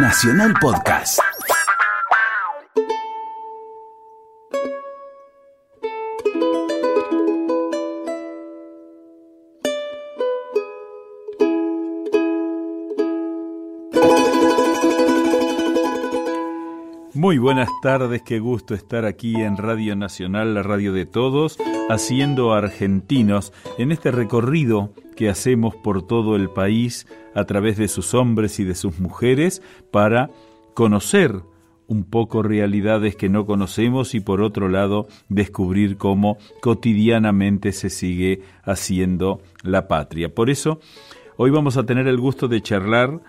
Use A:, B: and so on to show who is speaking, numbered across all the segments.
A: Nacional Podcast.
B: Muy buenas tardes, qué gusto estar aquí en Radio Nacional, la radio de todos, haciendo argentinos en este recorrido que hacemos por todo el país a través de sus hombres y de sus mujeres para conocer un poco realidades que no conocemos y por otro lado descubrir cómo cotidianamente se sigue haciendo la patria. Por eso, hoy vamos a tener el gusto de charlar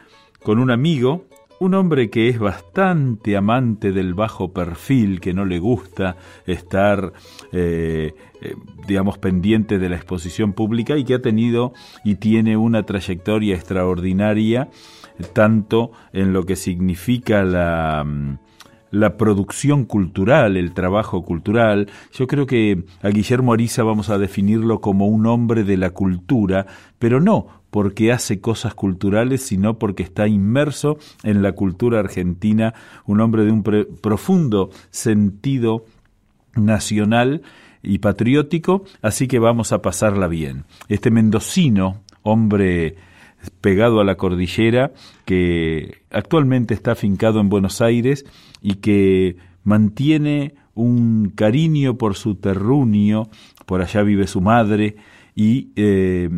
B: con un amigo un hombre que es bastante amante del bajo perfil, que no le gusta estar, eh, eh, digamos, pendiente de la exposición pública y que ha tenido y tiene una trayectoria extraordinaria, tanto en lo que significa la mm, la producción cultural, el trabajo cultural. Yo creo que a Guillermo Ariza vamos a definirlo como un hombre de la cultura, pero no porque hace cosas culturales, sino porque está inmerso en la cultura argentina, un hombre de un profundo sentido nacional y patriótico, así que vamos a pasarla bien. Este mendocino, hombre pegado a la cordillera, que actualmente está afincado en Buenos Aires y que mantiene un cariño por su terruño, por allá vive su madre, y eh,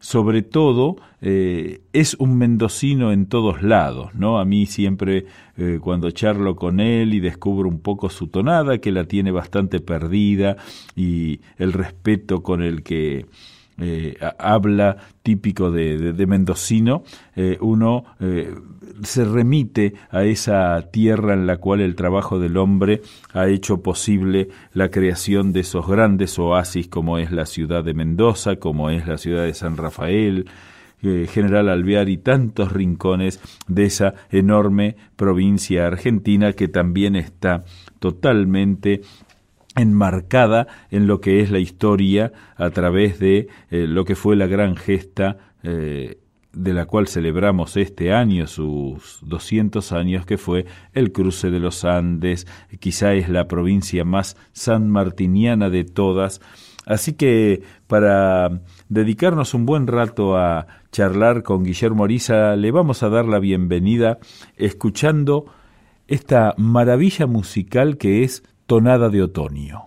B: sobre todo eh, es un mendocino en todos lados, ¿no? A mí siempre eh, cuando charlo con él y descubro un poco su tonada, que la tiene bastante perdida, y el respeto con el que eh, habla típico de, de, mendocino, eh, uno eh, se remite a esa tierra en la cual el trabajo del hombre ha hecho posible la creación de esos grandes oasis como es la ciudad de Mendoza, como es la ciudad de San Rafael, General Alvear y tantos rincones de esa enorme provincia argentina que también está totalmente enmarcada en lo que es la historia a través de eh, lo que fue la gran gesta eh, de la cual celebramos este año sus 200 años, que fue el cruce de los Andes, quizá es la provincia más sanmartiniana de todas. Así que para dedicarnos un buen rato a charlar con Guillermo Ariza, le vamos a dar la bienvenida escuchando esta maravilla musical que es Tonada de Otoño.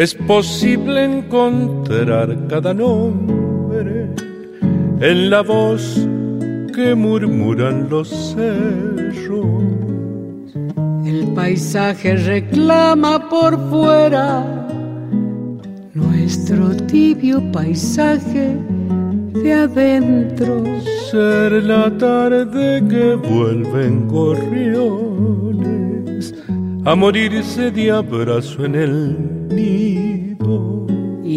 C: Es posible encontrar cada nombre en la voz que murmuran los cerros.
D: El paisaje reclama por fuera nuestro tibio paisaje de adentro.
E: Ser la tarde que vuelven gorriones a morirse de abrazo en el.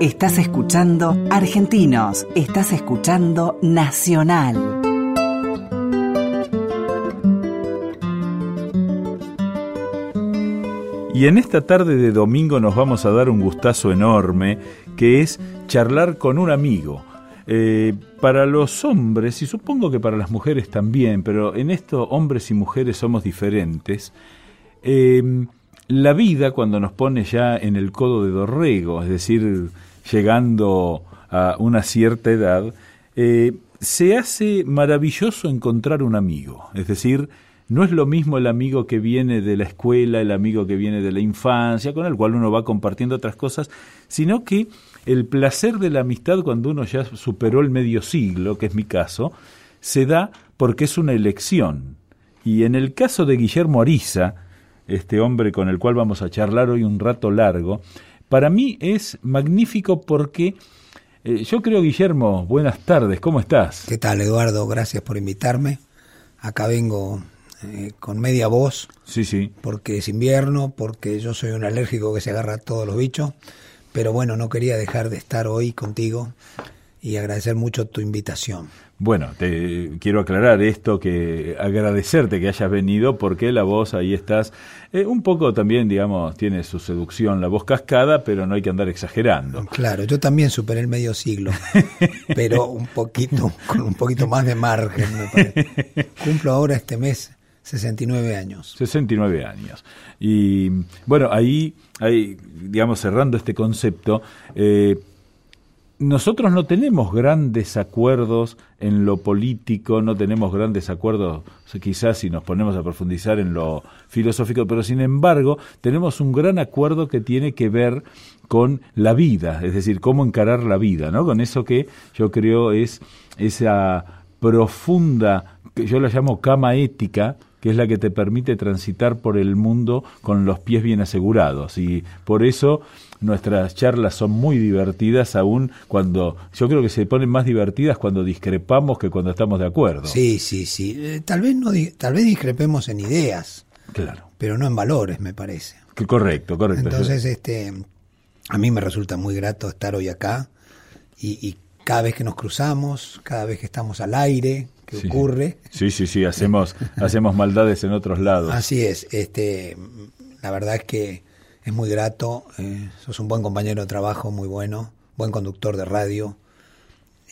A: Estás escuchando Argentinos, estás escuchando Nacional.
B: Y en esta tarde de domingo nos vamos a dar un gustazo enorme, que es charlar con un amigo. Eh, para los hombres, y supongo que para las mujeres también, pero en esto hombres y mujeres somos diferentes, eh, la vida cuando nos pone ya en el codo de Dorrego, es decir, llegando a una cierta edad, eh, se hace maravilloso encontrar un amigo. Es decir, no es lo mismo el amigo que viene de la escuela, el amigo que viene de la infancia, con el cual uno va compartiendo otras cosas, sino que el placer de la amistad cuando uno ya superó el medio siglo, que es mi caso, se da porque es una elección. Y en el caso de Guillermo Ariza, este hombre con el cual vamos a charlar hoy un rato largo, para mí es magnífico porque eh, yo creo, Guillermo, buenas tardes, ¿cómo estás?
F: ¿Qué tal, Eduardo? Gracias por invitarme. Acá vengo eh, con media voz.
B: Sí, sí.
F: Porque es invierno, porque yo soy un alérgico que se agarra a todos los bichos. Pero bueno, no quería dejar de estar hoy contigo y agradecer mucho tu invitación.
B: Bueno, te quiero aclarar esto, que agradecerte que hayas venido, porque la voz ahí estás, eh, un poco también, digamos, tiene su seducción, la voz cascada, pero no hay que andar exagerando.
F: Claro, yo también superé el medio siglo, pero un poquito, con un poquito más de margen, me parece. Cumplo ahora este mes 69 años.
B: 69 años. Y bueno, ahí, ahí digamos, cerrando este concepto, eh, nosotros no tenemos grandes acuerdos en lo político, no tenemos grandes acuerdos quizás si nos ponemos a profundizar en lo filosófico, pero sin embargo tenemos un gran acuerdo que tiene que ver con la vida, es decir, cómo encarar la vida, ¿no? Con eso que yo creo es esa profunda, yo la llamo cama ética, que es la que te permite transitar por el mundo con los pies bien asegurados. Y por eso nuestras charlas son muy divertidas aún cuando yo creo que se ponen más divertidas cuando discrepamos que cuando estamos de acuerdo.
F: Sí, sí, sí. Eh, tal vez no tal vez discrepemos en ideas.
B: Claro.
F: Pero no en valores, me parece.
B: Que correcto, correcto.
F: Entonces, este a mí me resulta muy grato estar hoy acá y, y cada vez que nos cruzamos, cada vez que estamos al aire, que
B: Sí.
F: ocurre.
B: Sí, sí, sí, hacemos, hacemos maldades en otros lados.
F: Así es, este, la verdad es que es muy grato, eh, sos un buen compañero de trabajo, muy bueno, buen conductor de radio,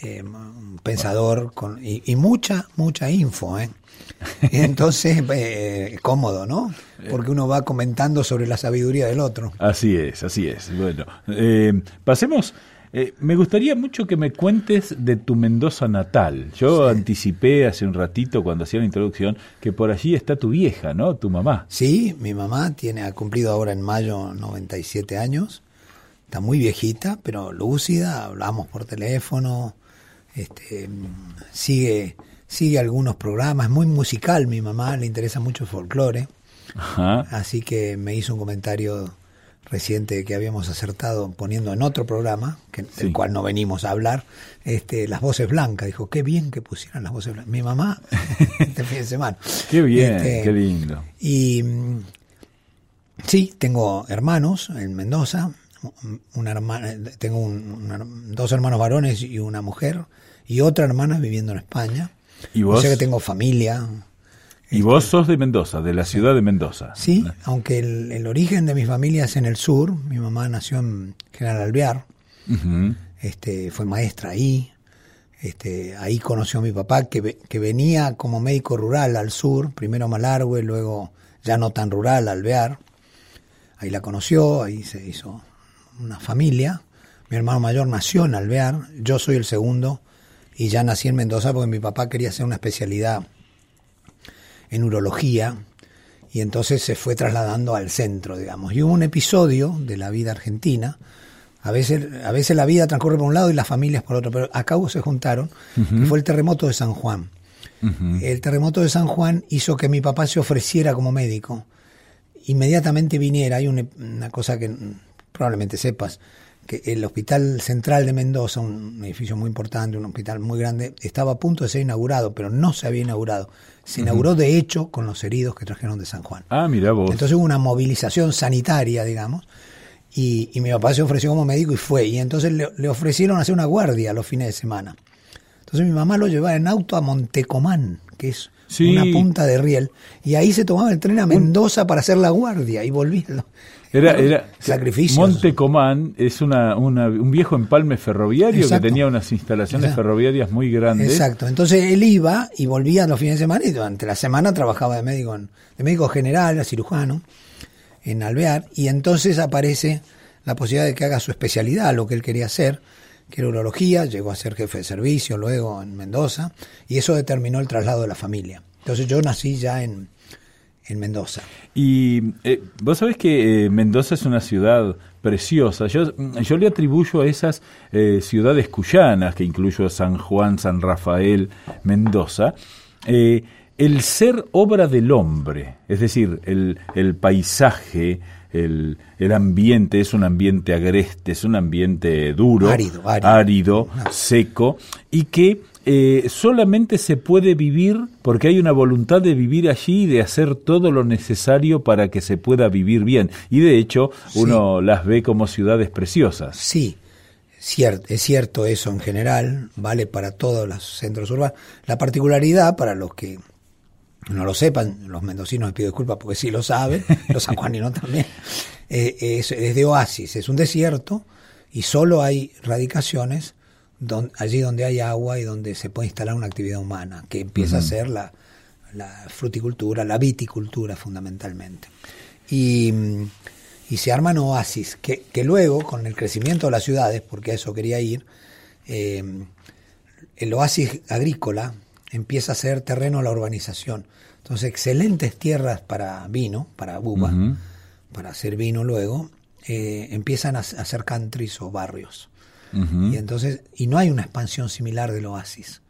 F: eh, un pensador con, y, y mucha, mucha info, ¿eh? Entonces, eh, cómodo, ¿no? Porque uno va comentando sobre la sabiduría del otro.
B: Así es, así es. Bueno, eh, pasemos. Eh, me gustaría mucho que me cuentes de tu Mendoza natal. Yo anticipé hace un ratito cuando hacía la introducción que por allí está tu vieja, ¿no? Tu mamá.
F: Sí, mi mamá tiene, ha cumplido ahora en mayo 97 años, está muy viejita, pero lúcida, hablamos por teléfono, este, sigue, sigue algunos programas, es muy musical mi mamá, le interesa mucho el folclore,
B: Ajá.
F: así que me hizo un comentario reciente que habíamos acertado poniendo en otro programa, que,
B: Sí.
F: del cual no venimos a hablar, este, las voces blancas, dijo, qué bien que pusieran las voces blancas. Mi mamá, este fin de semana.
B: Qué bien,
F: Este,
B: qué lindo.
F: y mm, Sí, tengo hermanos en Mendoza, una hermana, tengo un- dos hermanos varones y una mujer, y otra hermana viviendo en España.
B: ¿Y
F: O
B: vos?
F: sea que tengo familia.
B: Y vos sos de Mendoza, de la ciudad de Mendoza.
F: Sí, aunque el, el origen de mi familia es en el sur. Mi mamá nació en General Alvear, este, fue maestra ahí. Este, ahí conoció a mi papá que, que venía como médico rural al sur, primero a Malargüe, luego ya no tan rural, Alvear. Ahí la conoció, ahí se hizo una familia. Mi hermano mayor nació en Alvear, yo soy el segundo y ya nací en Mendoza porque mi papá quería hacer una especialidad en urología y entonces se fue trasladando al centro, digamos. Y hubo un episodio de la vida argentina, a veces, a veces la vida transcurre por un lado y las familias por otro, pero acá se juntaron, que fue el terremoto de San Juan. El terremoto de San Juan hizo que mi papá se ofreciera como médico, inmediatamente viniera, hay una, una cosa que probablemente sepas, que el Hospital Central de Mendoza, un edificio muy importante, un hospital muy grande, estaba a punto de ser inaugurado, pero no se había inaugurado. Se inauguró de hecho con los heridos que trajeron de San Juan.
B: Ah, mira vos.
F: Entonces hubo una movilización sanitaria, digamos, y, y mi papá se ofreció como médico y fue. Y entonces le, le ofrecieron hacer una guardia los fines de semana. Entonces mi mamá lo llevaba en auto a Montecomán, que es
B: Sí.
F: una punta de riel, y ahí se tomaba el tren a Mendoza para hacer la guardia y volvía.
B: Era, era
F: sacrificios.
B: Monte Comán es una, una- un viejo empalme ferroviario
F: Exacto.
B: que tenía unas instalaciones
F: Exacto.
B: ferroviarias muy grandes.
F: Exacto. Entonces él iba y volvía los fines de semana y durante la semana trabajaba de médico, en- de médico general, cirujano, en Alvear. Y entonces aparece la posibilidad de que haga su especialidad, lo que él quería hacer, que era urología. Llegó a ser jefe de servicio luego en Mendoza. Y eso determinó el traslado de la familia. Entonces yo nací ya en, en Mendoza.
B: Y eh, vos sabés que eh, Mendoza es una ciudad preciosa. Yo, yo le atribuyo a esas eh, ciudades cuyanas, que incluyo a San Juan, San Rafael, Mendoza, eh, el ser obra del hombre, es decir, el, el paisaje, el, el ambiente es un ambiente agreste, es un ambiente duro,
F: Árido, árido.
B: árido, seco, y que eh, solamente se puede vivir porque hay una voluntad de vivir allí y de hacer todo lo necesario para que se pueda vivir bien. Y de hecho, uno las ve como ciudades preciosas.
F: Sí, es cierto eso en general, vale para todos los centros urbanos. La particularidad, para los que no lo sepan, los mendocinos les pido disculpas porque sí lo saben, los sanjuaninos también, eh, es, es de oasis, es un desierto y solo hay radicaciones don- allí donde hay agua y donde se puede instalar una actividad humana, que empieza a ser la, la fruticultura, la viticultura fundamentalmente. Y, y se arman oasis, que, que luego, con el crecimiento de las ciudades, porque a eso quería ir, eh, el oasis agrícola empieza a ser terreno a la urbanización. Entonces, excelentes tierras para vino, para uva, para hacer vino luego, eh, empiezan a, a ser countries o barrios. Y entonces, y no hay una expansión similar del oasis.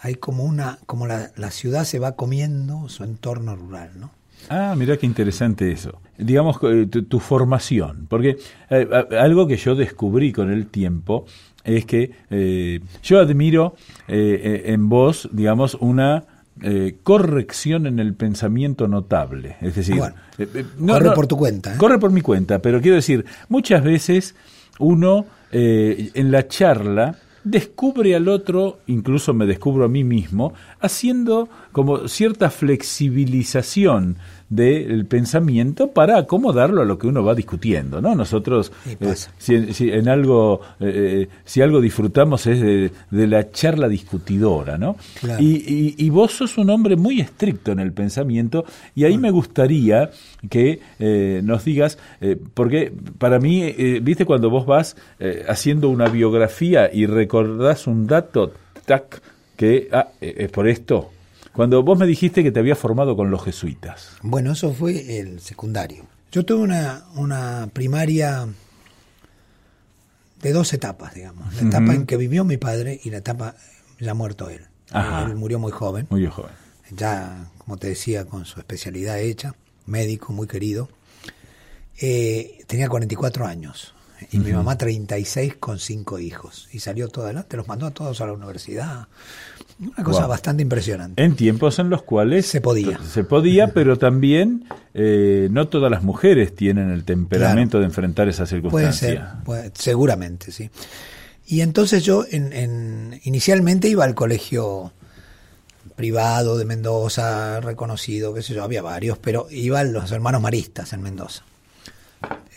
F: Hay como una, como la, la ciudad se va comiendo su entorno rural, ¿no?
B: Ah, mira qué interesante eso. Digamos, eh, tu, tu formación, porque eh, algo que yo descubrí con el tiempo es que eh, yo admiro eh, en vos, digamos, una corrección en el pensamiento notable. Es decir,
F: Bueno,
B: eh,
F: corre por tu cuenta.
B: Corre por mi cuenta, pero quiero decir, muchas veces uno eh, en la charla descubre al otro, incluso me descubro a mí mismo, haciendo como cierta flexibilización del pensamiento para acomodarlo a lo que uno va discutiendo, ¿no? Nosotros, eh, si, si en algo, eh, eh, si algo disfrutamos es de, de la charla discutidora, ¿no?
F: Claro.
B: Y, y- y vos sos un hombre muy estricto en el pensamiento y ahí me gustaría que eh, nos digas, porque para mí, viste, cuando vos vas haciendo una biografía y recordás un dato, tac, que ah, es por esto. Cuando vos me dijiste que te había formado con los jesuitas.
F: Bueno, eso fue el secundario. Yo tuve una, una primaria de dos etapas, digamos. La etapa en que vivió mi padre y la etapa ya muerto él.
B: Ajá.
F: Él murió muy joven,
B: Muy joven.
F: ya, como te decía, con su especialidad hecha, médico muy querido. Eh, tenía 44 años y mi mamá 36 con cinco hijos. Y salió todo adelante, los mandó a todos a la universidad. Una cosa
B: Wow.
F: bastante impresionante.
B: En tiempos en los cuales
F: Se podía.
B: Se podía, pero también eh, no todas las mujeres tienen el temperamento de enfrentar esa
F: Puede ser,
B: circunstancia.
F: puede- seguramente, sí. Y entonces yo en, en- inicialmente iba al colegio privado de Mendoza, reconocido, qué sé yo, había varios, pero iba a los hermanos maristas en Mendoza.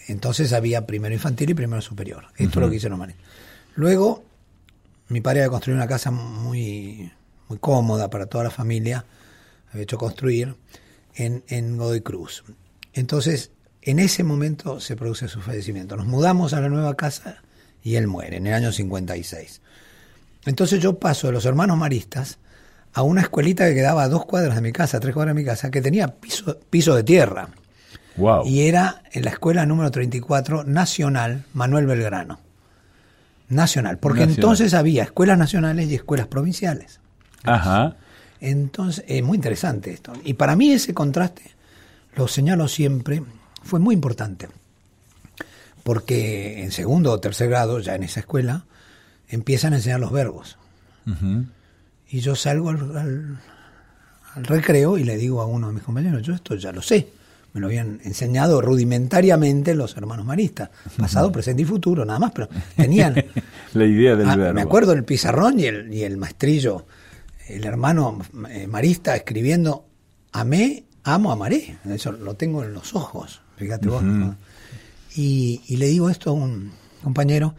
F: Entonces había primero infantil y primero superior. Esto es lo que hicieron los maristas. Luego, mi padre había construido una casa muy, muy cómoda para toda la familia, había hecho construir en, en Godoy Cruz. Entonces, en ese momento se produce su fallecimiento. Nos mudamos a la nueva casa y él muere en el año 56. Entonces yo paso de los hermanos maristas a una escuelita que quedaba a dos cuadras de mi casa, a tres cuadras de mi casa, que tenía piso, piso de tierra.
B: Wow.
F: Y era en la escuela número 34 Nacional Manuel Belgrano. Nacional, porque
B: Nacional.
F: entonces había escuelas nacionales y escuelas provinciales.
B: Ajá.
F: Entonces, es muy interesante esto. Y para mí ese contraste, lo señalo siempre, fue muy importante. Porque en segundo o tercer grado, ya en esa escuela, empiezan a enseñar los verbos.
B: Ujú.
F: Y yo salgo al, al- al recreo y le digo a uno de mis compañeros, yo esto ya lo sé. Me lo habían enseñado rudimentariamente los hermanos maristas. Pasado, presente y futuro, nada más, pero tenían...
B: La idea del
F: Ah,
B: verbo.
F: Me acuerdo el pizarrón y el, y el maestrillo, el hermano eh, marista escribiendo amé, amo, amaré. Eso lo tengo en los ojos, fíjate vos. ¿no? Y, y le digo esto a un compañero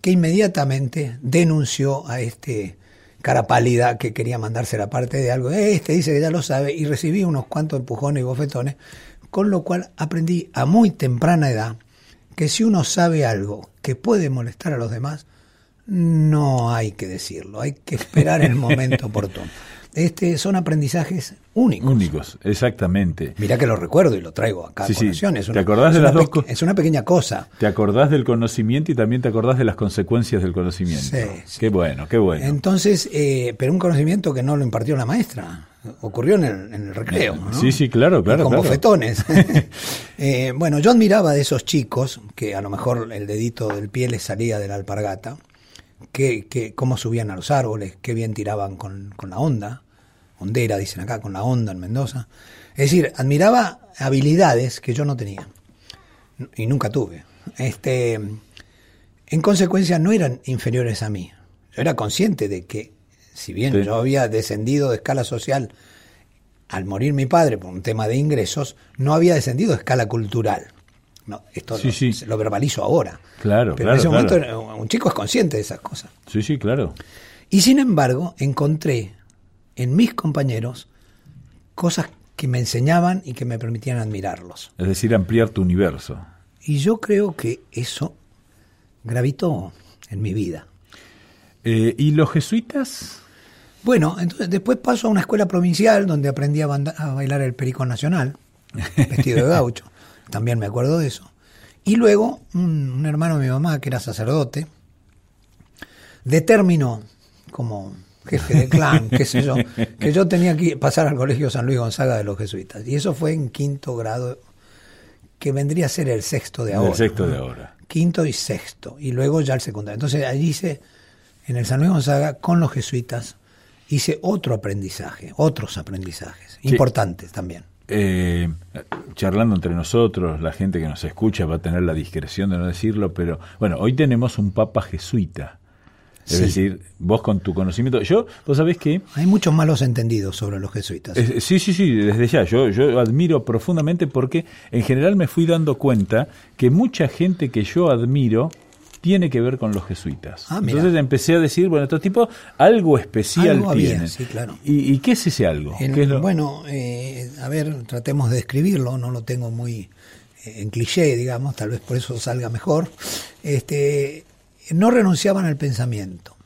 F: que inmediatamente denunció a este cara pálida que quería mandarse la parte de algo. Este dice que ya lo sabe y recibí unos cuantos empujones y bofetones, con lo cual aprendí a muy temprana edad que si uno sabe algo que puede molestar a los demás, no hay que decirlo, hay que esperar el momento oportuno. Este, son aprendizajes únicos.
B: Únicos, exactamente.
F: Mirá que lo recuerdo y lo traigo acá
B: Sí,
F: a
B: sí.
F: Es
B: ¿Te
F: una-
B: acordás
F: es
B: de las dos
F: Es una pequeña cosa.
B: Te acordás del conocimiento y también te acordás de las consecuencias del conocimiento.
F: Sí, sí.
B: Qué bueno, qué bueno.
F: Entonces, eh, pero un conocimiento que no lo impartió la maestra. Ocurrió en el, en el recreo. ¿no?
B: Sí, sí, claro,
F: Y
B: claro,
F: con
B: claro.
F: bofetones. Eh, bueno, yo admiraba de esos chicos, que a lo mejor el dedito del pie les salía de la alpargata, que, que cómo subían a los árboles, qué bien tiraban con, con la onda, hondera, dicen acá, con la onda en Mendoza. Es decir, admiraba habilidades que yo no tenía y nunca tuve. Este, en consecuencia, no eran inferiores a mí. Yo era consciente de que, si bien
B: Sí.
F: yo había descendido de escala social al morir mi padre por un tema de ingresos, no había descendido de escala cultural. No, esto
B: Sí,
F: lo,
B: sí.
F: lo verbalizo ahora.
B: Claro,
F: Pero
B: claro,
F: en ese momento
B: claro.
F: un chico es consciente de esas cosas.
B: Sí, sí, claro.
F: Y sin embargo, encontré en mis compañeros cosas que me enseñaban y que me permitían admirarlos.
B: Es decir, ampliar tu universo.
F: Y yo creo que eso gravitó en mi vida.
B: Eh, ¿Y los jesuitas?
F: Bueno, entonces después paso a una escuela provincial donde aprendí a, a bailar el perico nacional, vestido de gaucho. También me acuerdo de eso. Y luego un, un hermano de mi mamá, que era sacerdote, determinó como jefe de clan, qué sé yo, que yo tenía que pasar al colegio San Luis Gonzaga de los jesuitas. Y eso fue en quinto grado, que vendría a ser el sexto de
B: El
F: ahora.
B: sexto de
F: ¿no?
B: ahora.
F: Quinto y sexto. Y luego ya el secundario. Entonces allí hice, en el San Luis Gonzaga, con los jesuitas, hice otro aprendizaje, otros aprendizajes,
B: Sí.
F: importantes también.
B: Eh, charlando entre nosotros, la gente que nos escucha va a tener la discreción de no decirlo, pero bueno, hoy tenemos un papa jesuita. Es
F: Sí.
B: decir, vos con tu conocimiento, yo, vos sabés que,
F: Hay muchos malos entendidos sobre los jesuitas.
B: sí, sí, sí, desde ya, yo, yo admiro profundamente porque en general me fui dando cuenta que mucha gente que yo admiro tiene que ver con los jesuitas.
F: Ah.
B: Entonces empecé a decir, bueno, estos tipos algo especial
F: Algo había,
B: tienen.
F: sí, claro.
B: ¿Y, y qué es ese algo?
F: En-
B: ¿Qué es lo-
F: Bueno, eh, a ver, tratemos de describirlo, no lo tengo muy eh, en cliché, digamos, tal vez por eso salga mejor. Este, no renunciaban al pensamiento.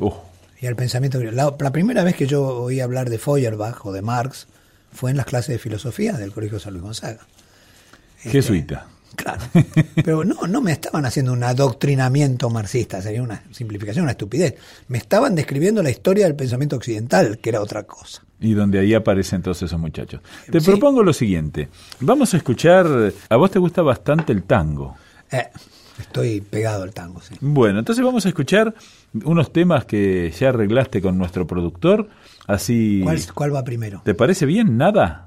B: Uh,
F: y al pensamiento la primera vez que yo oí hablar de Feuerbach o de Marx fue en las clases de filosofía del Colegio San Luis Gonzaga. Este,
B: jesuita.
F: Claro. Pero no, no me estaban haciendo un adoctrinamiento marxista, sería una simplificación, una estupidez. Me estaban describiendo la historia del pensamiento occidental, que era otra cosa.
B: Y donde ahí aparecen todos esos muchachos. Te
F: Sí.
B: propongo lo siguiente. Vamos a escuchar. A vos te gusta bastante el tango.
F: Eh, estoy pegado al tango, sí.
B: Bueno, entonces vamos a escuchar unos temas que ya arreglaste con nuestro productor. Así.
F: ¿Cuál, cuál va primero?
B: ¿Te parece bien? ¿Nada?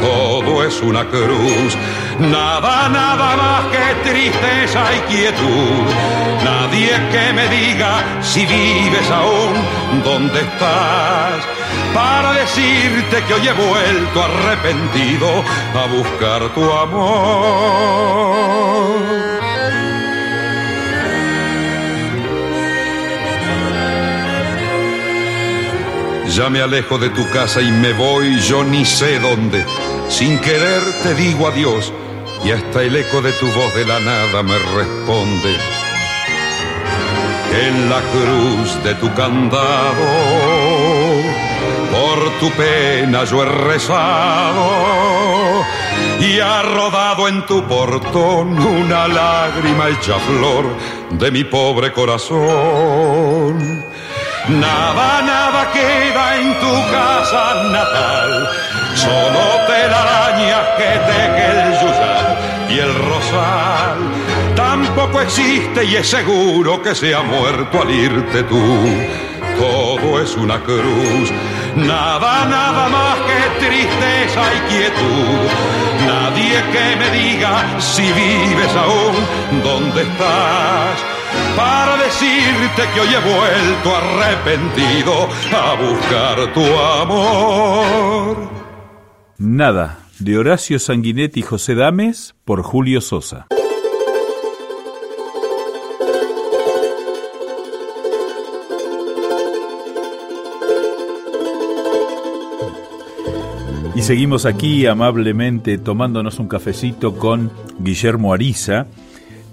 E: todo es una cruz. Nada, nada más que tristeza y quietud. Nadie que me diga si vives aún, dónde estás. Para decirte que hoy he vuelto arrepentido a buscar tu amor. Ya me alejo de tu casa y me voy, yo ni sé dónde. Sin querer te digo adiós y hasta el eco de tu voz de la nada me responde. En la cruz de tu candado, por tu pena yo he rezado y ha rodado en tu portón una lágrima hecha flor de mi pobre corazón Nada, nada queda en tu casa natal, solo telarañas que teje el y el rosal. Tampoco existe y es seguro que se ha muerto al irte tú. Todo es una cruz, nada, nada más que tristeza y quietud. Nadie que me diga si vives aún, dónde estás para decirte que hoy he vuelto arrepentido a buscar tu amor.
B: Nada, de Horacio Sanguinetti y José Dames por Julio Sosa. Y seguimos aquí amablemente tomándonos un cafecito con Guillermo Ariza,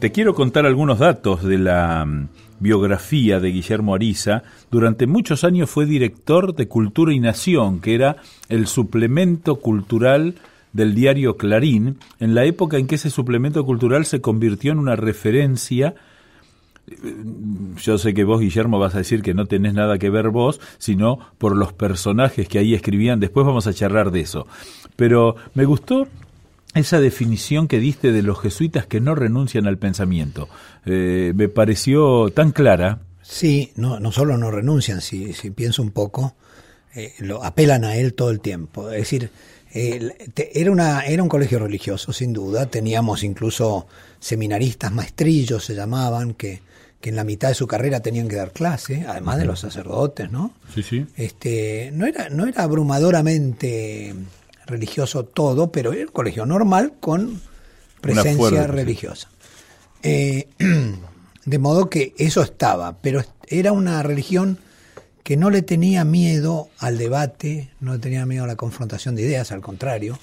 B: te quiero contar algunos datos de la mm, biografía de Guillermo Ariza. Durante muchos años fue director de Cultura y Nación, que era el suplemento cultural del diario Clarín, en la época en que ese suplemento cultural se convirtió en una referencia yo sé que vos, Guillermo, vas a decir que no tenés nada que ver vos, sino por los personajes que ahí escribían. Después vamos a charlar de eso. Pero me gustó esa definición que diste de los jesuitas que no renuncian al pensamiento. Eh, me pareció tan clara.
F: Sí, no, no solo no renuncian, si, si pienso un poco, eh, lo apelan a él todo el tiempo. Es decir, era, una, era un colegio religioso, sin duda. Teníamos incluso seminaristas, maestrillos se llamaban, que, que en la mitad de su carrera tenían que dar clase, además de los sacerdotes, ¿no?
B: Sí, sí.
F: Este, no, era, no era abrumadoramente religioso todo, pero era un colegio normal con presencia religiosa. Eh, de modo que eso estaba, pero era una religión que no le tenía miedo al debate, no le tenía miedo a la confrontación de ideas, al contrario.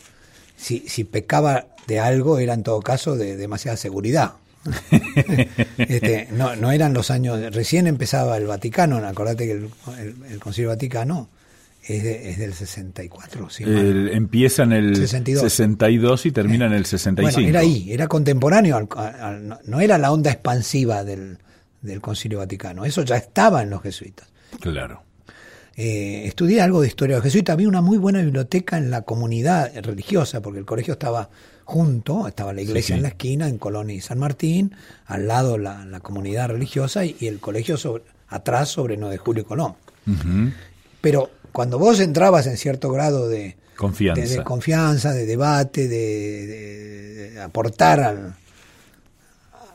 F: Si, si pecaba de algo era en todo caso de demasiada seguridad. este, no, no eran los años, recién empezaba el Vaticano, acordate que el, el Concilio Vaticano es, del 64.
B: empieza en el 62, y termina en el 65.
F: Bueno, era ahí, era contemporáneo, no era la onda expansiva del, del Concilio Vaticano, eso ya estaba en los jesuitas.
B: Claro.
F: eh, estudié algo de historia de los jesuitas. Había una muy buena biblioteca en la comunidad religiosa, porque el colegio estaba junto, estaba la iglesia
B: Sí, sí.
F: en la esquina, en Colón y San Martín, al lado la, la comunidad religiosa y, y el colegio sobre- atrás sobre 9 de Julio y Colón. Pero cuando vos entrabas en cierto grado de,
B: Confianza.
F: de, de confianza, de debate, de, de- de aportar al,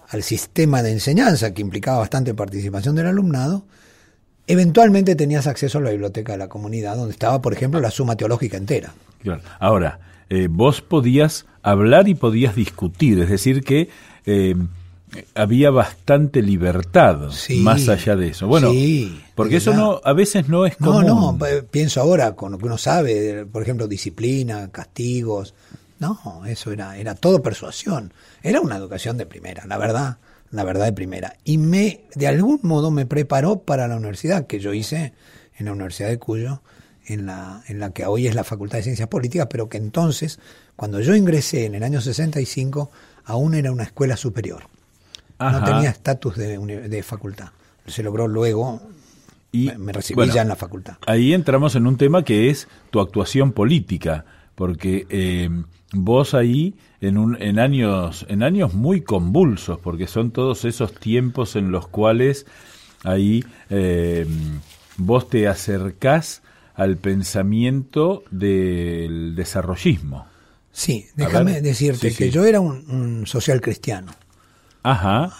F: al sistema de enseñanza que implicaba bastante participación del alumnado, eventualmente tenías acceso a la biblioteca de la comunidad, donde estaba, por ejemplo, la suma teológica entera.
B: Claro. Ahora, eh, vos podías hablar y podías discutir, es decir, que eh, había bastante libertad
F: Sí.
B: más allá de eso. Bueno,
F: Sí,
B: porque eso no a veces no es
F: No,
B: común.
F: no, p- pienso ahora con lo que uno sabe, por ejemplo, disciplina, castigos. No, eso era, era todo persuasión. Era una educación de primera, la verdad, la verdad de primera. Y me, de algún modo me preparó para la universidad que yo hice en la Universidad de Cuyo, en la, en la que hoy es la Facultad de Ciencias Políticas, pero que entonces, cuando yo ingresé en el año 65, aún era una escuela superior.
B: Ajá.
F: No tenía estatus de, de facultad. Se logró luego,
B: Y,
F: me, recibí
B: bueno,
F: ya en la facultad.
B: Ahí entramos en un tema que es tu actuación política, porque eh, vos ahí en, un, en, años, en años muy convulsos, porque son todos esos tiempos en los cuales ahí eh, vos te acercás al pensamiento del desarrollismo.
F: Sí, déjame decirte
B: sí,
F: que
B: sí.
F: yo era un, un social cristiano,
B: Ajá.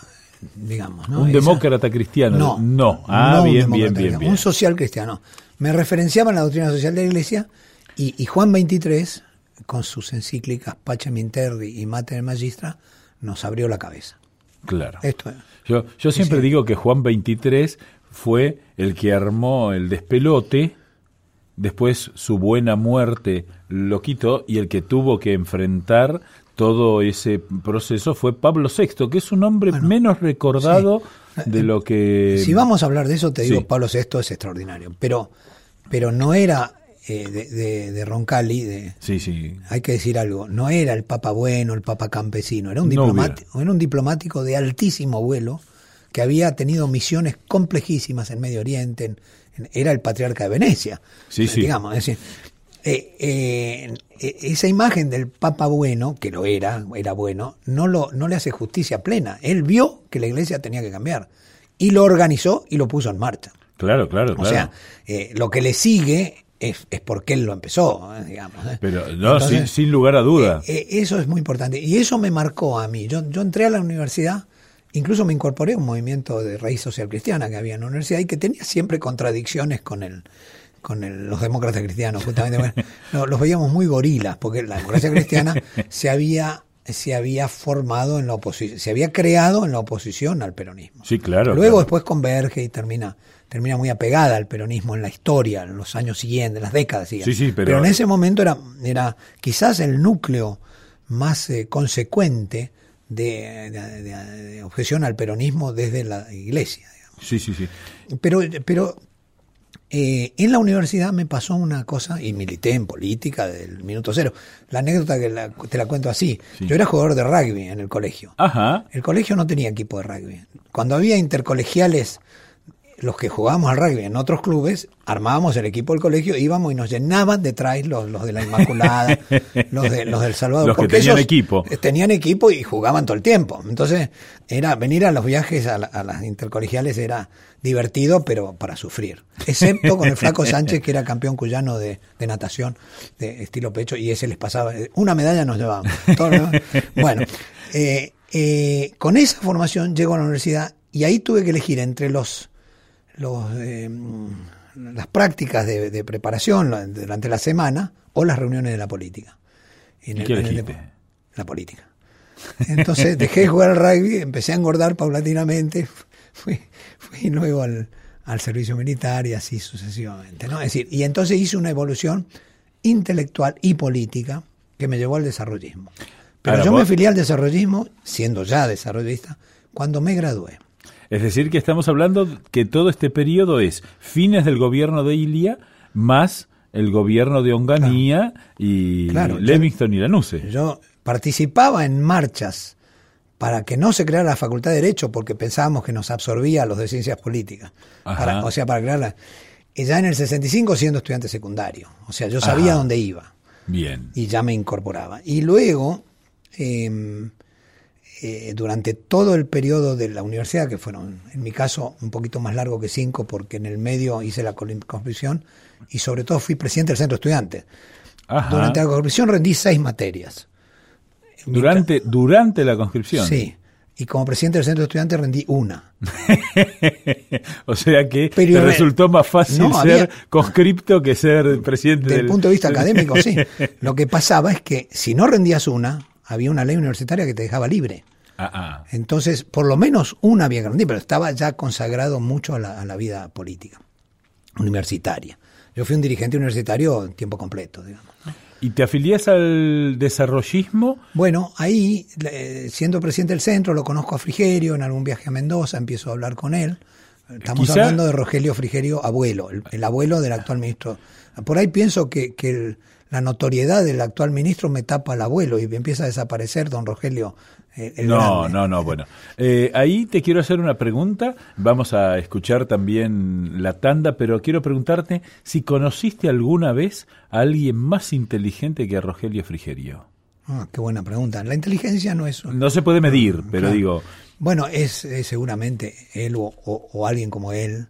F: digamos. ¿no?
B: un
F: Esa-
B: demócrata cristiano.
F: No,
B: No. Ah,
F: no
B: bien, bien, bien, bien.
F: Un social cristiano. Me referenciaba en la doctrina social de la Iglesia y, y Juan 23, con sus encíclicas Pacem Interri y Mater Magistra, nos abrió la cabeza.
B: Claro.
F: Esto
B: Yo, yo siempre digo que Juan 23 fue el que armó el despelote, después su buena muerte lo quitó y el que tuvo que enfrentar todo ese proceso fue Pablo VI, que es un hombre menos recordado de lo que...
F: Si vamos a hablar de eso, te digo,
B: sí.
F: Pablo VI es extraordinario, pero, pero no era eh, de, de- de Roncalli, de,
B: Sí, sí.
F: hay que decir algo, no era el papa bueno, el papa campesino, era un,
B: No
F: diplomático, era un diplomático de altísimo vuelo que había tenido misiones complejísimas en Medio Oriente, en- en- era el patriarca de Venecia,
B: Sí, sí.
F: digamos, es decir, eh, eh, eh, esa imagen del papa bueno, que lo era, era bueno, no, lo, no le hace justicia plena. Él vio que la iglesia tenía que cambiar y lo organizó y lo puso en marcha.
B: Claro, claro,
F: O
B: claro.
F: sea, eh, lo que le sigue es, es porque él lo empezó, digamos.
B: Pero no,
F: Entonces,
B: sin, sin lugar a duda.
F: eh, eh, eso es muy importante. Y eso me marcó a mí. Yo, yo entré a la universidad, incluso me incorporé a un movimiento de raíz social cristiana que había en la universidad y que tenía siempre contradicciones con el con el- los demócratas cristianos, justamente. Bueno, no, los veíamos muy gorilas, porque la democracia cristiana se había se había formado en la oposición, se había creado en la oposición al peronismo.
B: sí, claro.
F: Luego
B: claro.
F: después converge y termina termina muy apegada al peronismo en la historia, en los años siguientes, en las décadas siguientes.
B: Sí, sí, pero-
F: en ese momento era, era quizás el núcleo más eh, consecuente de, de- de- de objeción al peronismo desde la iglesia. digamos.
B: Sí, sí, sí.
F: Pero, pero eh, en la universidad me pasó una cosa, y milité en política del minuto cero. La anécdota que la- te la cuento así.
B: Sí.
F: Yo era jugador de rugby en el colegio.
B: Ajá.
F: El colegio no tenía equipo de rugby. Cuando había intercolegiales, los que jugábamos al rugby en otros clubes, armábamos el equipo del colegio, íbamos y nos llenaban de trajes los, los de la Inmaculada, los, de, los del Salvador.
B: Los que
F: porque
B: tenían equipo.
F: eh, Tenían equipo y jugaban todo el tiempo. Entonces, era venir a los viajes a, la- a las intercolegiales era divertido, pero para sufrir. Excepto con el Flaco Sánchez, que era campeón cuyano de, de natación, de estilo pecho, y ese les pasaba. Una medalla nos llevaban. Bueno, eh, eh, con esa formación llego a la universidad y ahí tuve que elegir entre los, los eh, las prácticas de, de preparación durante la semana o las reuniones de la política. En
B: ¿Y
F: el-
B: qué
F: en el depo- la política. Entonces dejé de jugar al rugby, empecé a engordar paulatinamente, fui, fui luego al, al servicio militar y así sucesivamente. ¿no? Es decir, y entonces hice una evolución intelectual y política que me llevó al desarrollismo. Pero
B: Ahora,
F: yo me afilié al desarrollismo, siendo ya desarrollista, cuando me gradué.
B: Es decir, que estamos hablando que todo este periodo es fines del gobierno de Ilia más el gobierno de Onganía y
F: Claro, yo-
B: Livingston y Lanuse.
F: Yo participaba en marchas para que no se creara la Facultad de Derecho porque pensábamos que nos absorbía a los de ciencias políticas. Para- o sea, para crearla. ya en el 65 siendo estudiante secundario. O sea, yo sabía
B: Ajá.
F: dónde iba
B: Bien.
F: y ya me incorporaba. Y luego, eh, eh, durante todo el periodo de la universidad, que fueron, en mi caso, un poquito más largo que cinco, porque en el medio hice la conscripción y sobre todo fui presidente del centro.
B: Ajá.
F: Durante la conscripción rendí seis materias.
B: Durante, durante la conscripción.
F: Sí. Y como presidente del centro de estudiantes rendí una.
B: o sea que
F: Pero
B: te resultó más fácil
F: No,
B: ser
F: había-
B: conscripto que ser presidente
F: Desde
B: del
F: el punto de vista académico, sí. Lo que pasaba es que si no rendías una, había una ley universitaria que te dejaba libre.
B: Ah, ah.
F: Entonces, por lo menos una había rendir, pero estaba ya consagrado mucho a la, a la vida política, universitaria. Yo fui un dirigente universitario en tiempo completo, digamos.
B: ¿Y te afiliás al desarrollismo?
F: Bueno, ahí, eh, siendo presidente del centro, lo conozco a Frigerio en algún viaje a Mendoza, empiezo a hablar con él. Estamos
B: Quizá-
F: hablando de Rogelio Frigerio, abuelo, el, el abuelo del actual ministro. Por ahí pienso que, que el- la notoriedad del actual ministro me tapa al abuelo y empieza a desaparecer don Rogelio. eh, el
B: No,
F: grande.
B: no, no, bueno. Eh, ahí te quiero hacer una pregunta. Vamos a escuchar también la tanda, pero quiero preguntarte si conociste alguna vez a alguien más inteligente que a Rogelio Frigerio.
F: Ah, qué buena pregunta. La inteligencia no es...
B: No se puede medir, pero
F: Claro.
B: digo,
F: Bueno, es, es seguramente él o, o- o alguien como él,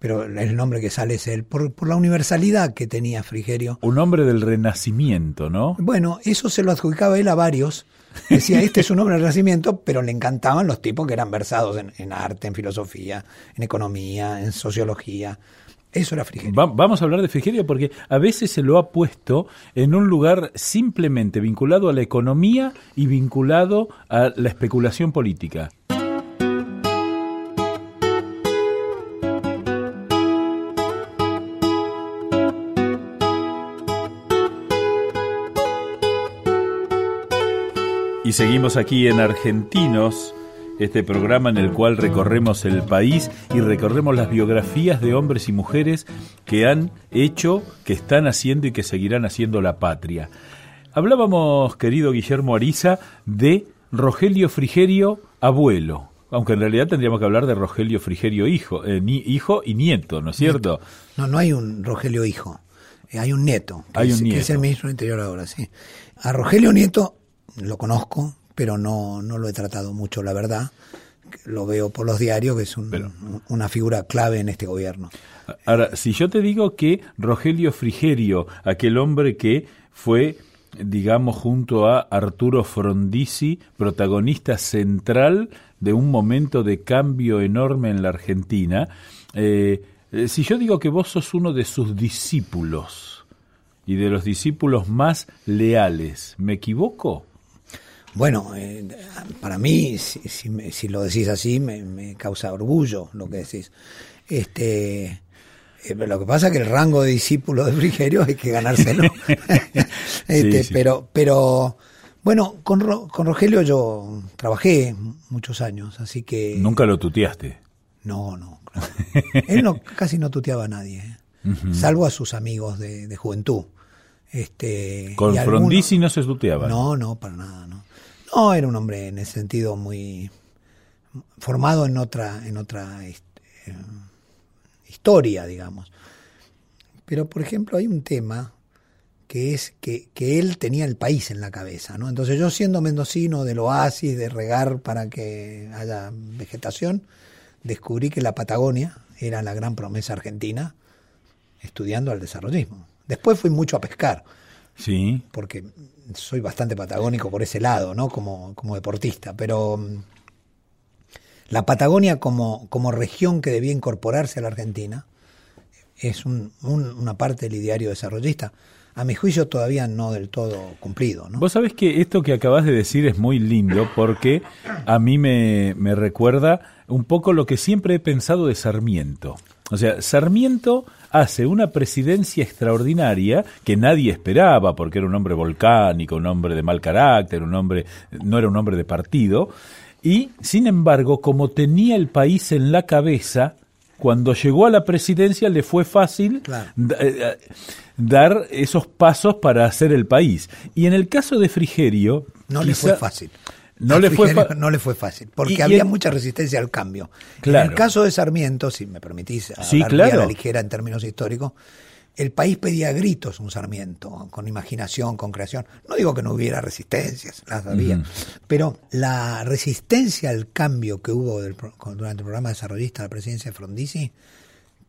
F: pero el nombre que sale es él, por, por la universalidad que tenía Frigerio.
B: un hombre del renacimiento, ¿no?
F: Bueno, eso se lo adjudicaba él a varios. Decía, este es un hombre del Renacimiento, pero le encantaban los tipos que eran versados en, en arte, en filosofía, en economía, en sociología. Eso era Frigerio.
B: Va- vamos a hablar de Frigerio porque a veces se lo ha puesto en un lugar simplemente vinculado a la economía y vinculado a la especulación política. Y seguimos aquí en Argentinos, este programa en el cual recorremos el país y recorremos las biografías de hombres y mujeres que han hecho, que están haciendo y que seguirán haciendo la patria. Hablábamos, querido Guillermo Ariza, de Rogelio Frigerio, abuelo. Aunque en realidad tendríamos que hablar de Rogelio Frigerio, hijo, eh, ni- hijo y nieto, ¿no es cierto?
F: No, no hay un Rogelio hijo, eh, hay un nieto, que,
B: Hay
F: es,
B: un
F: que es el
B: nieto.
F: ministro del Interior ahora, sí. A Rogelio Nieto lo conozco, pero no, no lo he tratado mucho, la verdad. Lo veo por los diarios, que es un-
B: Pero-
F: una figura clave en este gobierno.
B: Ahora, si yo te digo que Rogelio Frigerio, aquel hombre que fue, digamos, junto a Arturo Frondizi, protagonista central de un momento de cambio enorme en la Argentina, eh, eh, si yo digo que vos sos uno de sus discípulos y de los discípulos más leales, ¿me equivoco?
F: Bueno, eh, para mí, si, si me- si lo decís así, me, me causa orgullo lo que decís. Este, eh, lo que pasa es que el rango de discípulo de Frigerio hay que ganárselo. Este,
B: sí.
F: Pero, pero bueno, con, Ro- con Rogelio yo trabajé muchos años, así que
B: Nunca lo tuteaste.
F: no, no, claro. Él no, casi no tuteaba a nadie, ¿eh? salvo a sus amigos de, de juventud. Este,
B: Con Frondizi no se tuteaba.
F: no, no, para nada, no. No, era un hombre en ese sentido muy formado en otra, en otra eh, historia, digamos. Pero, por ejemplo, hay un tema que es que, que él tenía el país en la cabeza, ¿no? Entonces yo siendo mendocino del oasis, de regar para que haya vegetación, descubrí que la Patagonia era la gran promesa argentina estudiando al desarrollismo. Después fui mucho a pescar,
B: Sí.
F: porque soy bastante patagónico por ese lado, ¿no? Como, como deportista, pero mm, la Patagonia como, como región que debía incorporarse a la Argentina es un- un- una parte del ideario desarrollista. A mi juicio todavía no del todo cumplido, ¿no?
B: Vos sabés que esto que acabas de decir es muy lindo porque a mí me, me recuerda un poco lo que siempre he pensado de Sarmiento. O sea, Sarmiento hace una presidencia extraordinaria que nadie esperaba porque era un hombre volcánico, un hombre de mal carácter, un hombre, no era un hombre de partido. Y, sin embargo, como tenía el país en la cabeza, cuando llegó a la presidencia le fue fácil
F: Claro.
B: da- eh, dar esos pasos para hacer el país. Y en el caso de Frigerio,
F: no le fue fácil.
B: No le, fue
F: no le fue fácil, porque había mucha resistencia al cambio. En el caso de Sarmiento, si me permitís hablar a la ligera en términos históricos, el país pedía gritos un Sarmiento, con imaginación, con creación. No digo que no hubiera resistencias, las había, pero la resistencia al cambio que hubo durante el programa desarrollista de la presidencia de Frondizi,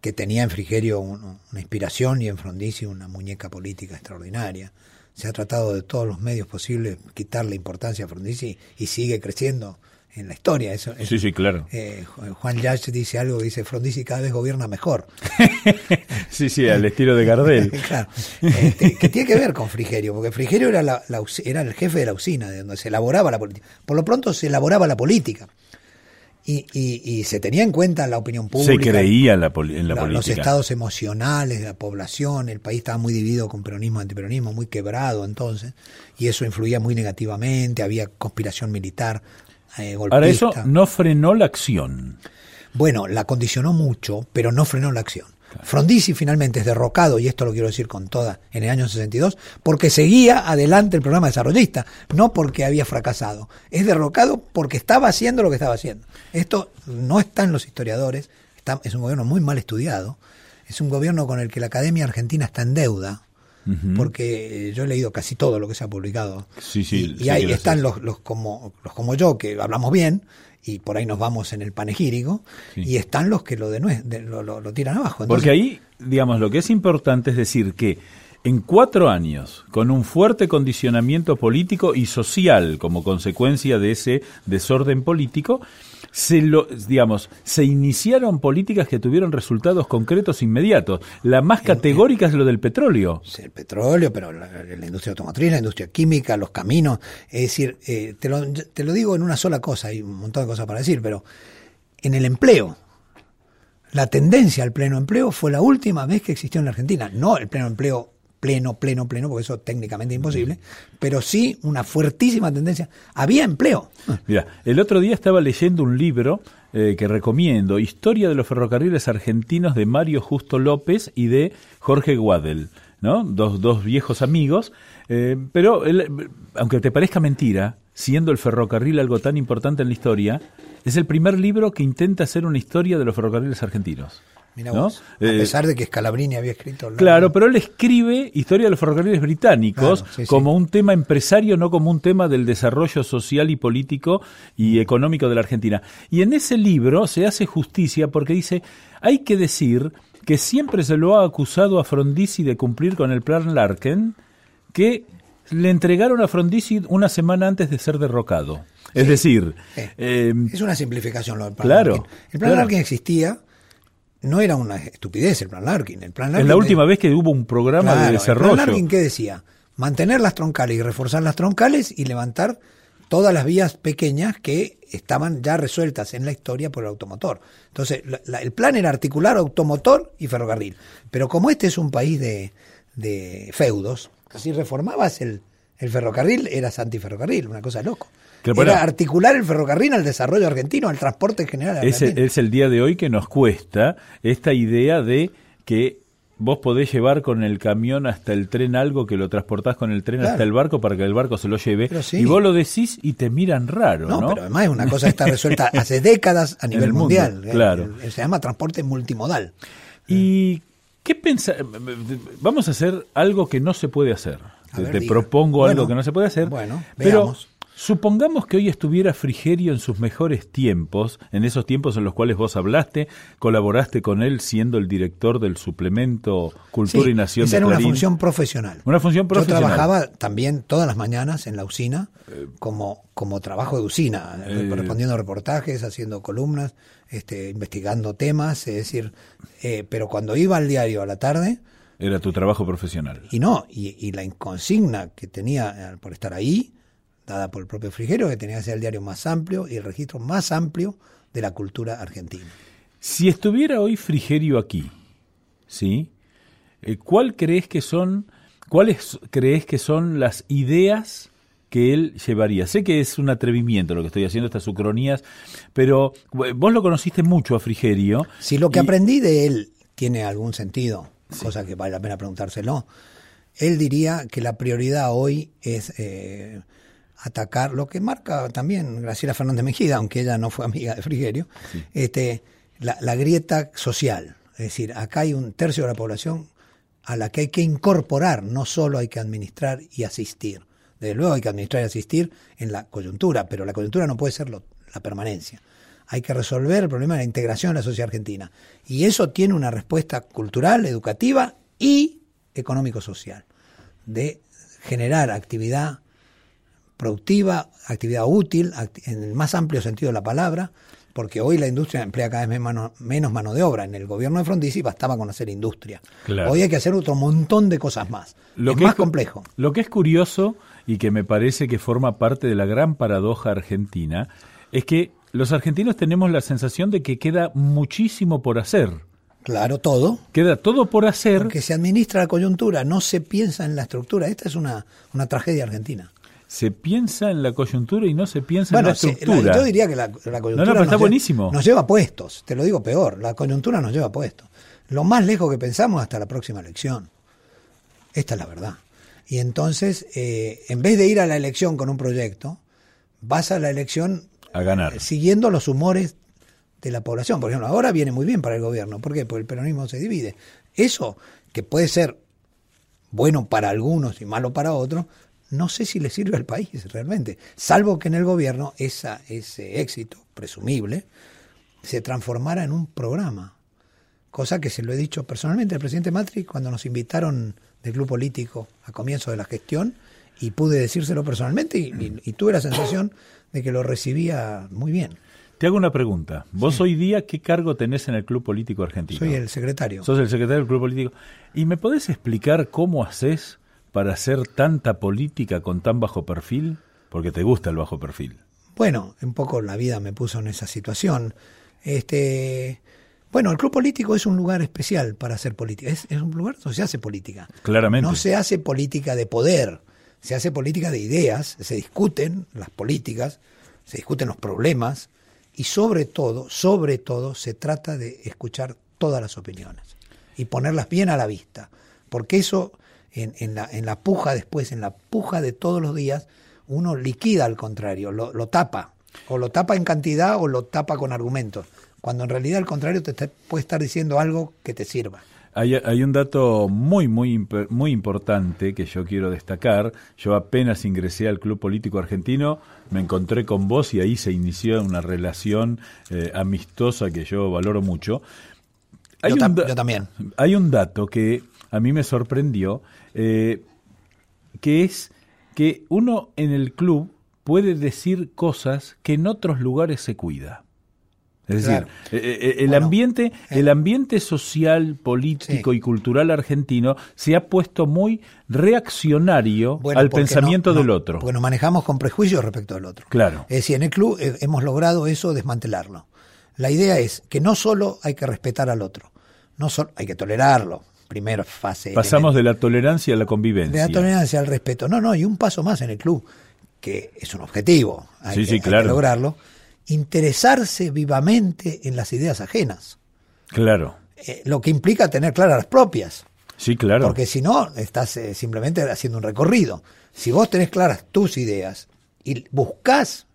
F: que tenía en Frigerio una inspiración y en Frondizi una muñeca política extraordinaria, se ha tratado de todos los medios posibles quitarle importancia a Frondizi y sigue creciendo en la historia. Eso,
B: sí, sí, claro.
F: Eh, Juan Yach dice algo, dice Frondizi cada vez gobierna mejor.
B: sí, sí, al estilo de Gardel.
F: claro, este, que tiene que ver con Frigerio, porque Frigerio era, la, era el jefe de la usina, de donde se elaboraba la política. Por lo pronto se elaboraba la política. Y, y, se tenía en cuenta la opinión pública.
B: Se creía en la, política.
F: Los estados emocionales de la población, el país estaba muy dividido con peronismo y antiperonismo, muy quebrado entonces, y eso influía muy negativamente, había conspiración militar. Eh,
B: Ahora eso no frenó la acción.
F: Bueno, la condicionó mucho, pero no frenó la acción. Frondizi finalmente es derrocado, y esto lo quiero decir con toda, en el año 62, porque seguía adelante el programa desarrollista, no porque había fracasado. Es derrocado porque estaba haciendo lo que estaba haciendo. Esto no está en los historiadores, está, es un gobierno muy mal estudiado, es un gobierno con el que la Academia Argentina está en deuda, porque yo he leído casi todo lo que se ha publicado.
B: Sí, sí,
F: y, ahí están los, los, como, los como yo, que hablamos bien, y por ahí nos vamos en el panegírico, y están los que lo, de, lo, lo, tiran abajo.
B: Porque ahí, digamos, lo que es importante es decir que en cuatro años, con un fuerte condicionamiento político y social como consecuencia de ese desorden político, se lo, digamos, se iniciaron políticas que tuvieron resultados concretos inmediatos. La más categórica es lo del petróleo.
F: Sí, el petróleo, pero la, industria automotriz, la industria química, los caminos. Es decir, eh, te, lo, te lo digo en una sola cosa, hay un montón de cosas para decir, pero en el empleo. La tendencia al pleno empleo fue la última vez que existió en la Argentina, no el pleno empleo pleno, pleno, pleno, porque eso es técnicamente imposible, pero sí una fuertísima tendencia. Había empleo.
B: Mira, el otro día estaba leyendo un libro eh, que recomiendo, Historia de los ferrocarriles argentinos de Mario Justo López y de Jorge Guadel, ¿no? Dos, dos viejos amigos, eh, pero aunque te parezca mentira, siendo el ferrocarril algo tan importante en la historia, es el primer libro que intenta hacer una historia de los ferrocarriles argentinos.
F: ¿No? a eh, pesar de que Scalabrini había escrito.
B: Claro, pero él escribe Historia de los ferrocarriles británicos como un tema empresario, no como un tema del desarrollo social y político y económico de la Argentina. Y en ese libro se hace justicia porque dice, hay que decir que siempre se lo ha acusado a Frondizi de cumplir con el plan Larkin, que le entregaron a Frondizi una semana antes de ser derrocado. Es decir,
F: eh, es una simplificación lo del plan
B: claro,
F: El plan Larkin existía, no era una estupidez el plan Larkin. El plan Larkin
B: es la última vez que hubo un programa de desarrollo.
F: El plan Larkin, ¿qué decía? Mantener las troncales y reforzar las troncales y levantar todas las vías pequeñas que estaban ya resueltas en la historia por el automotor. Entonces, el plan era articular automotor y ferrocarril. Pero como este es un país de, de feudos, si reformabas el, el ferrocarril, eras antiferrocarril, una cosa de loco. Era articular el ferrocarril al desarrollo argentino, al transporte en general.
B: Es, es el día de hoy que nos cuesta esta idea de que vos podés llevar con el camión hasta el tren algo que lo transportás con el tren hasta el barco para que el barco se lo lleve. y vos lo decís y te miran raro. No,
F: pero además es una cosa que está resuelta hace décadas a nivel mundial.
B: claro.
F: se llama transporte multimodal.
B: ¿Y qué pensás? Vamos a hacer algo que no se puede hacer. te, propongo algo que no se puede hacer.
F: Bueno,
B: pero Supongamos que hoy estuviera Frigerio en sus mejores tiempos, en esos tiempos en los cuales vos hablaste, colaboraste con él siendo el director del suplemento Cultura y Nación
F: esa era una función profesional.
B: Una función profesional.
F: Yo trabajaba también todas las mañanas en la usina como, como trabajo de usina, eh, respondiendo reportajes, haciendo columnas, este, investigando temas, es decir, eh, pero cuando iba al diario a la tarde,
B: era tu trabajo profesional.
F: Y no, y, y la consigna que tenía por estar ahí dada por el propio Frigerio, que tenía que ser el diario más amplio y el registro más amplio de la cultura argentina.
B: Si estuviera hoy Frigerio aquí, ¿sí? Eh, ¿Cuál crees que son, cuáles crees que son las ideas que él llevaría? Sé que es un atrevimiento lo que estoy haciendo, estas ucronías, pero eh, vos lo conociste mucho a Frigerio.
F: Si lo que aprendí de él tiene algún sentido, cosa que vale la pena preguntárselo, él diría que la prioridad hoy es... Eh, atacar lo que marca también Graciela Fernández Mejida, aunque ella no fue amiga de Frigerio, este, la, la grieta social. Es decir, acá hay un tercio de la población a la que hay que incorporar, no solo hay que administrar y asistir. Desde luego hay que administrar y asistir en la coyuntura, pero la coyuntura no puede ser lo- la permanencia. Hay que resolver el problema de la integración en la sociedad argentina. Y eso tiene una respuesta cultural, educativa y económico-social, de generar actividad productiva, actividad útil, en el más amplio sentido de la palabra, porque hoy la industria emplea cada vez menos mano de obra. En el gobierno de Frondizi bastaba con hacer industria.
B: Claro.
F: Hoy hay que hacer otro montón de cosas más. es más
B: cu-
F: complejo.
B: Lo que es curioso y que me parece que forma parte de la gran paradoja argentina es que los argentinos tenemos la sensación de que queda muchísimo por hacer.
F: Claro, todo.
B: Queda todo por hacer.
F: Porque se administra la coyuntura, no se piensa en la estructura. Esta es una, una tragedia argentina.
B: Se piensa en la coyuntura y no se piensa
F: Bueno,
B: en la estructura.
F: la- yo diría que la, la coyuntura
B: No, no, pero
F: nos
B: está
F: lle-
B: buenísimo.
F: nos lleva puestos, te lo digo peor, la coyuntura nos lleva puestos. Lo más lejos que pensamos hasta la próxima elección. Esta es la verdad. Y entonces, eh, en vez de ir a la elección con un proyecto, vas a la elección
B: A ganar.
F: eh, siguiendo los humores de la población. Por ejemplo, ahora viene muy bien para el gobierno. ¿Por qué? Porque el peronismo se divide. Eso, que puede ser bueno para algunos y malo para otros, no sé si le sirve al país realmente. Salvo que en el gobierno esa, ese éxito, presumible, se transformara en un programa. Cosa que se lo he dicho personalmente al presidente Matri cuando nos invitaron del club político a comienzo de la gestión y pude decírselo personalmente y, y- y tuve la sensación de que lo recibía muy bien.
B: Te hago una pregunta. ¿Vos hoy día qué cargo tenés en el Club Político Argentino?
F: Soy el secretario.
B: Sos el secretario del Club Político. ¿Y me podés explicar cómo haces para hacer tanta política con tan bajo perfil? Porque te gusta el bajo perfil.
F: Bueno, un poco la vida me puso en esa situación. Este, bueno, el club político es un lugar especial para hacer política. Es, es un lugar donde se hace política.
B: Claramente.
F: No se hace política de poder, se hace política de ideas, se discuten las políticas, se discuten los problemas y sobre todo, sobre todo, se trata de escuchar todas las opiniones y ponerlas bien a la vista. Porque eso, en, en la, en la puja después, en la puja de todos los días, uno liquida al contrario, lo, lo tapa. O lo tapa en cantidad o lo tapa con argumentos. Cuando en realidad al contrario te está- puede estar diciendo algo que te sirva.
B: Hay, hay un dato muy, muy, muy importante que yo quiero destacar. Yo apenas ingresé al Club Político Argentino, me encontré con vos y ahí se inició una relación eh, amistosa que yo valoro mucho.
F: Yo
B: un da-
F: yo también.
B: Hay un dato que a mí me sorprendió, eh, que es que uno en el club puede decir cosas que en otros lugares se cuida. Es decir,
F: Claro.
B: eh, eh, el
F: Bueno,
B: ambiente, el ambiente social, político
F: Sí.
B: y cultural argentino se ha puesto muy reaccionario
F: Bueno,
B: al pensamiento
F: no-
B: del
F: no,
B: otro.
F: Porque nos manejamos con prejuicios respecto del otro.
B: Claro.
F: Es decir, en el club hemos logrado eso, desmantelarlo. La idea es que no solo hay que respetar al otro, no solo hay que tolerarlo. Primera fase.
B: Pasamos de la tolerancia a la convivencia.
F: de la tolerancia al respeto. No, no, y un paso más en el club, que es un objetivo, hay,
B: Sí,
F: que,
B: sí,
F: hay que
B: claro.
F: lograrlo, interesarse vivamente en las ideas ajenas,
B: Claro,
F: eh, lo que implica tener claras las propias.
B: sí, claro.
F: Porque si no, estás eh, simplemente haciendo un recorrido. Si vos tenés claras tus ideas y buscás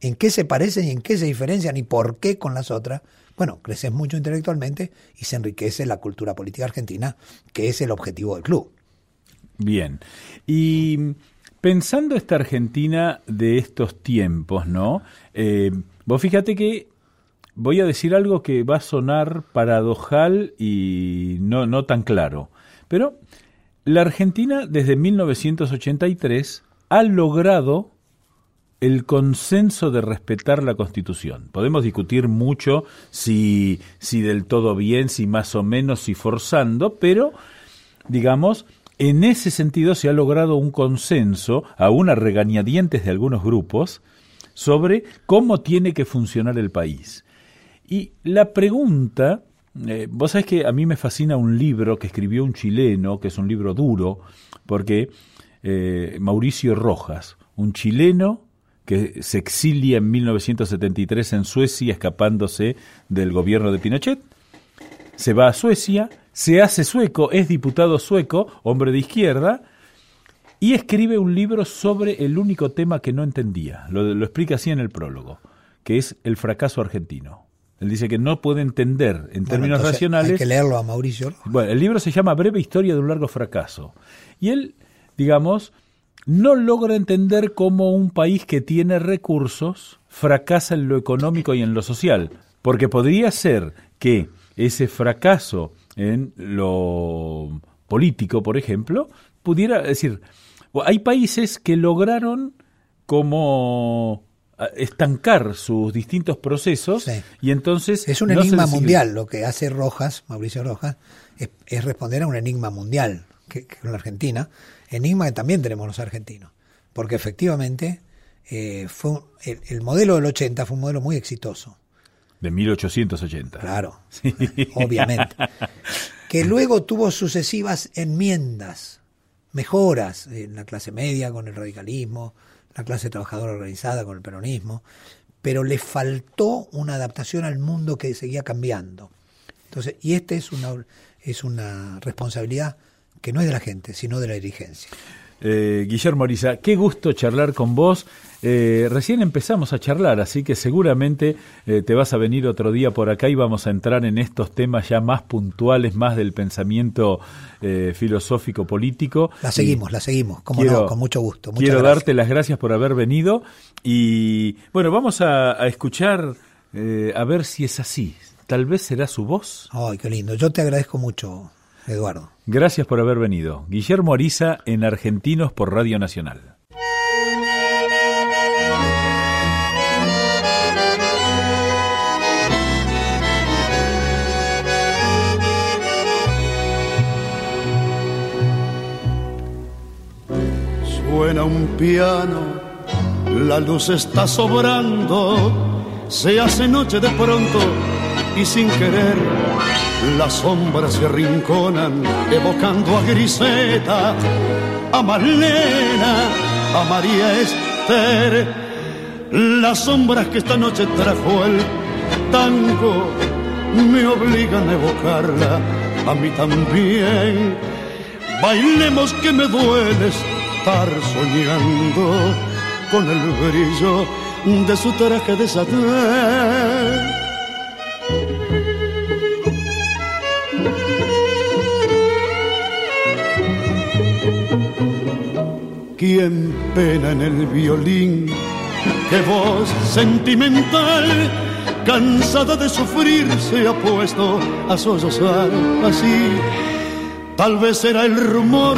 F: en qué se parecen y en qué se diferencian y por qué con las otras, bueno, creces mucho intelectualmente y se enriquece la cultura política argentina, que es el objetivo del club.
B: Bien. Y pensando esta Argentina de estos tiempos, ¿no? Eh, vos fíjate que voy a decir algo que va a sonar paradojal y no, no tan claro. Pero la Argentina desde 1983 ha logrado el consenso de respetar la Constitución. Podemos discutir mucho si, si del todo bien, si más o menos, si forzando, pero, digamos, en ese sentido se ha logrado un consenso, aún a regañadientes de algunos grupos, sobre cómo tiene que funcionar el país. Y la pregunta, eh, vos sabés que a mí me fascina un libro que escribió un chileno, que es un libro duro, porque eh, Mauricio Rojas, un chileno que se exilia en 1973 en Suecia escapándose del gobierno de Pinochet, se va a Suecia, se hace sueco, es diputado sueco, hombre de izquierda, y escribe un libro sobre el único tema que no entendía. Lo, lo explica así en el prólogo, que es el fracaso argentino. Él dice que no puede entender en términos racionales.
F: Hay que leerlo a Mauricio.
B: Bueno, el libro se llama Breve Historia de un largo fracaso. Y él, digamos, no logra entender cómo un país que tiene recursos fracasa en lo económico y en lo social. Porque podría ser que ese fracaso en lo político, por ejemplo, pudiera decir, hay países que lograron como estancar sus distintos procesos
F: Sí.
B: y entonces
F: Es un
B: no
F: enigma mundial. Lo que hace Rojas, Mauricio Rojas, es, es responder a un enigma mundial que, que con la Argentina. Enigma que también tenemos los argentinos. Porque efectivamente eh, fue un- el, el modelo del 80 fue un modelo muy exitoso.
B: de 1880.
F: Claro,
B: Sí.
F: obviamente. Que luego tuvo sucesivas enmiendas, mejoras en la clase media con el radicalismo, la clase trabajadora organizada con el peronismo, pero le faltó una adaptación al mundo que seguía cambiando. Entonces, y esta es una, es una responsabilidad que no es de la gente, sino de la dirigencia.
B: Eh, Guillermo Ariza, qué gusto charlar con vos. Eh, recién empezamos a charlar, así que seguramente eh, te vas a venir otro día por acá y vamos a entrar en estos temas ya más puntuales, más del pensamiento eh, filosófico político.
F: La seguimos, la seguimos, como
B: Quiero-
F: no, con mucho gusto. Muchas
B: quiero
F: gracias.
B: darte las gracias por haber venido y bueno, vamos a, a escuchar a ver si es así. Tal vez será su voz.
F: Ay, qué lindo. Yo te agradezco mucho, Eduardo.
B: Gracias por haber venido. Guillermo Ariza en Argentinos por Radio Nacional.
G: Suena un piano, la luz está sobrando, se hace noche de pronto y sin querer las sombras se arrinconan, evocando a Griseta, a Marlena, a María Esther. Las sombras que esta noche trajo el tango me obligan a evocarla, a mí también. Bailemos que me duele estar soñando con el brillo de su traje de satén. ¿Quién pena en el violín? ¡Qué voz sentimental! Cansada de sufrir se ha puesto a sollozar así. Tal vez era el rumor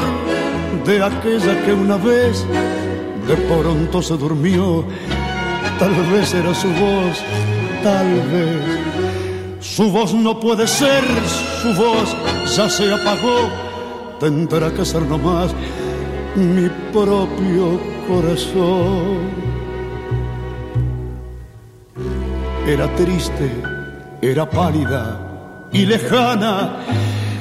G: de aquella que una vez de pronto se durmió. Tal vez era su voz, tal vez. Su voz no puede ser, su voz ya se apagó. Tendrá que ser nomás mi propio corazón. Era triste, era pálida y lejana,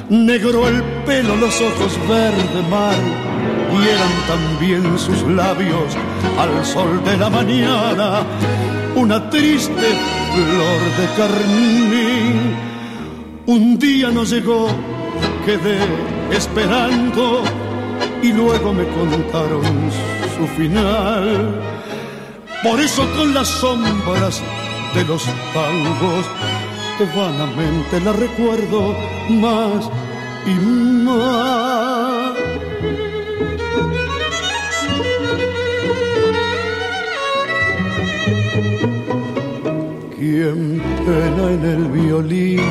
G: negro el pelo, los ojos verde mar, y eran también sus labios al sol de la mañana, una triste flor de carmín. Un día no llegó, quedé esperando y luego me contaron su final. Por eso con las sombras de los tangos vanamente la recuerdo más y más. ¿Quién pena en el violín?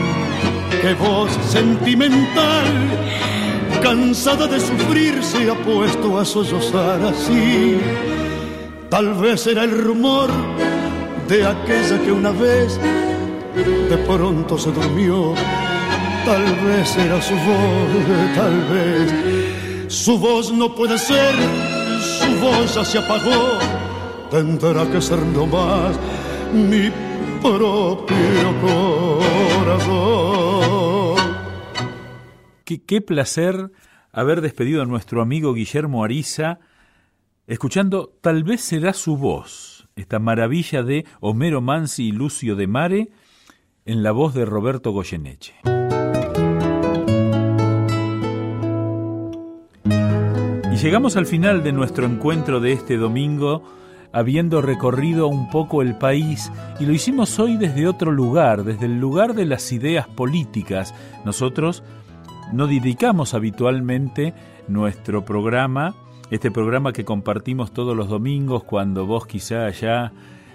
G: ¡Qué voz sentimental! Cansada de sufrir se ha puesto a sollozar así. Tal vez era el rumor de aquella que una vez de pronto se durmió. Tal vez era su voz, tal vez. Su voz no puede ser, su voz ya se apagó. Tendrá que ser nomás mi propio corazón.
B: Qué, placer haber despedido a nuestro amigo Guillermo Ariza, escuchando Tal vez será su voz, esta maravilla de Homero Mansi y Lucio de Mare, en la voz de Roberto Goyeneche. Y llegamos al final de nuestro encuentro de este domingo, habiendo recorrido un poco el país, y lo hicimos hoy desde otro lugar, desde el lugar de las ideas políticas. Nosotros no dedicamos habitualmente nuestro programa, este programa que compartimos todos los domingos cuando vos quizá allá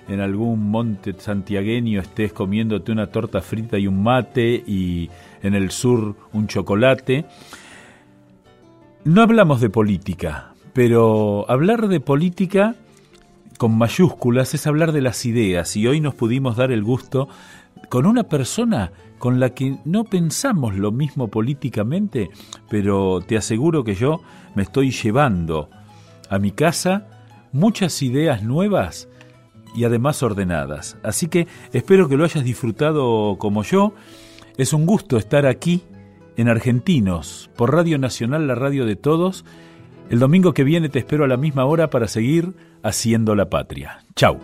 B: en algún monte santiagueño estés comiéndote una torta frita y un mate y en el sur un chocolate. No hablamos de política, pero hablar de política con mayúsculas es hablar de las ideas y hoy nos pudimos dar el gusto con una persona con la que no pensamos lo mismo políticamente, pero te aseguro que yo me estoy llevando a mi casa muchas ideas nuevas y además ordenadas. Así que espero que lo hayas disfrutado como yo. Es un gusto estar aquí en Argentinos, por Radio Nacional, la radio de todos. El domingo que viene te espero a la misma hora para seguir haciendo la patria. Chau.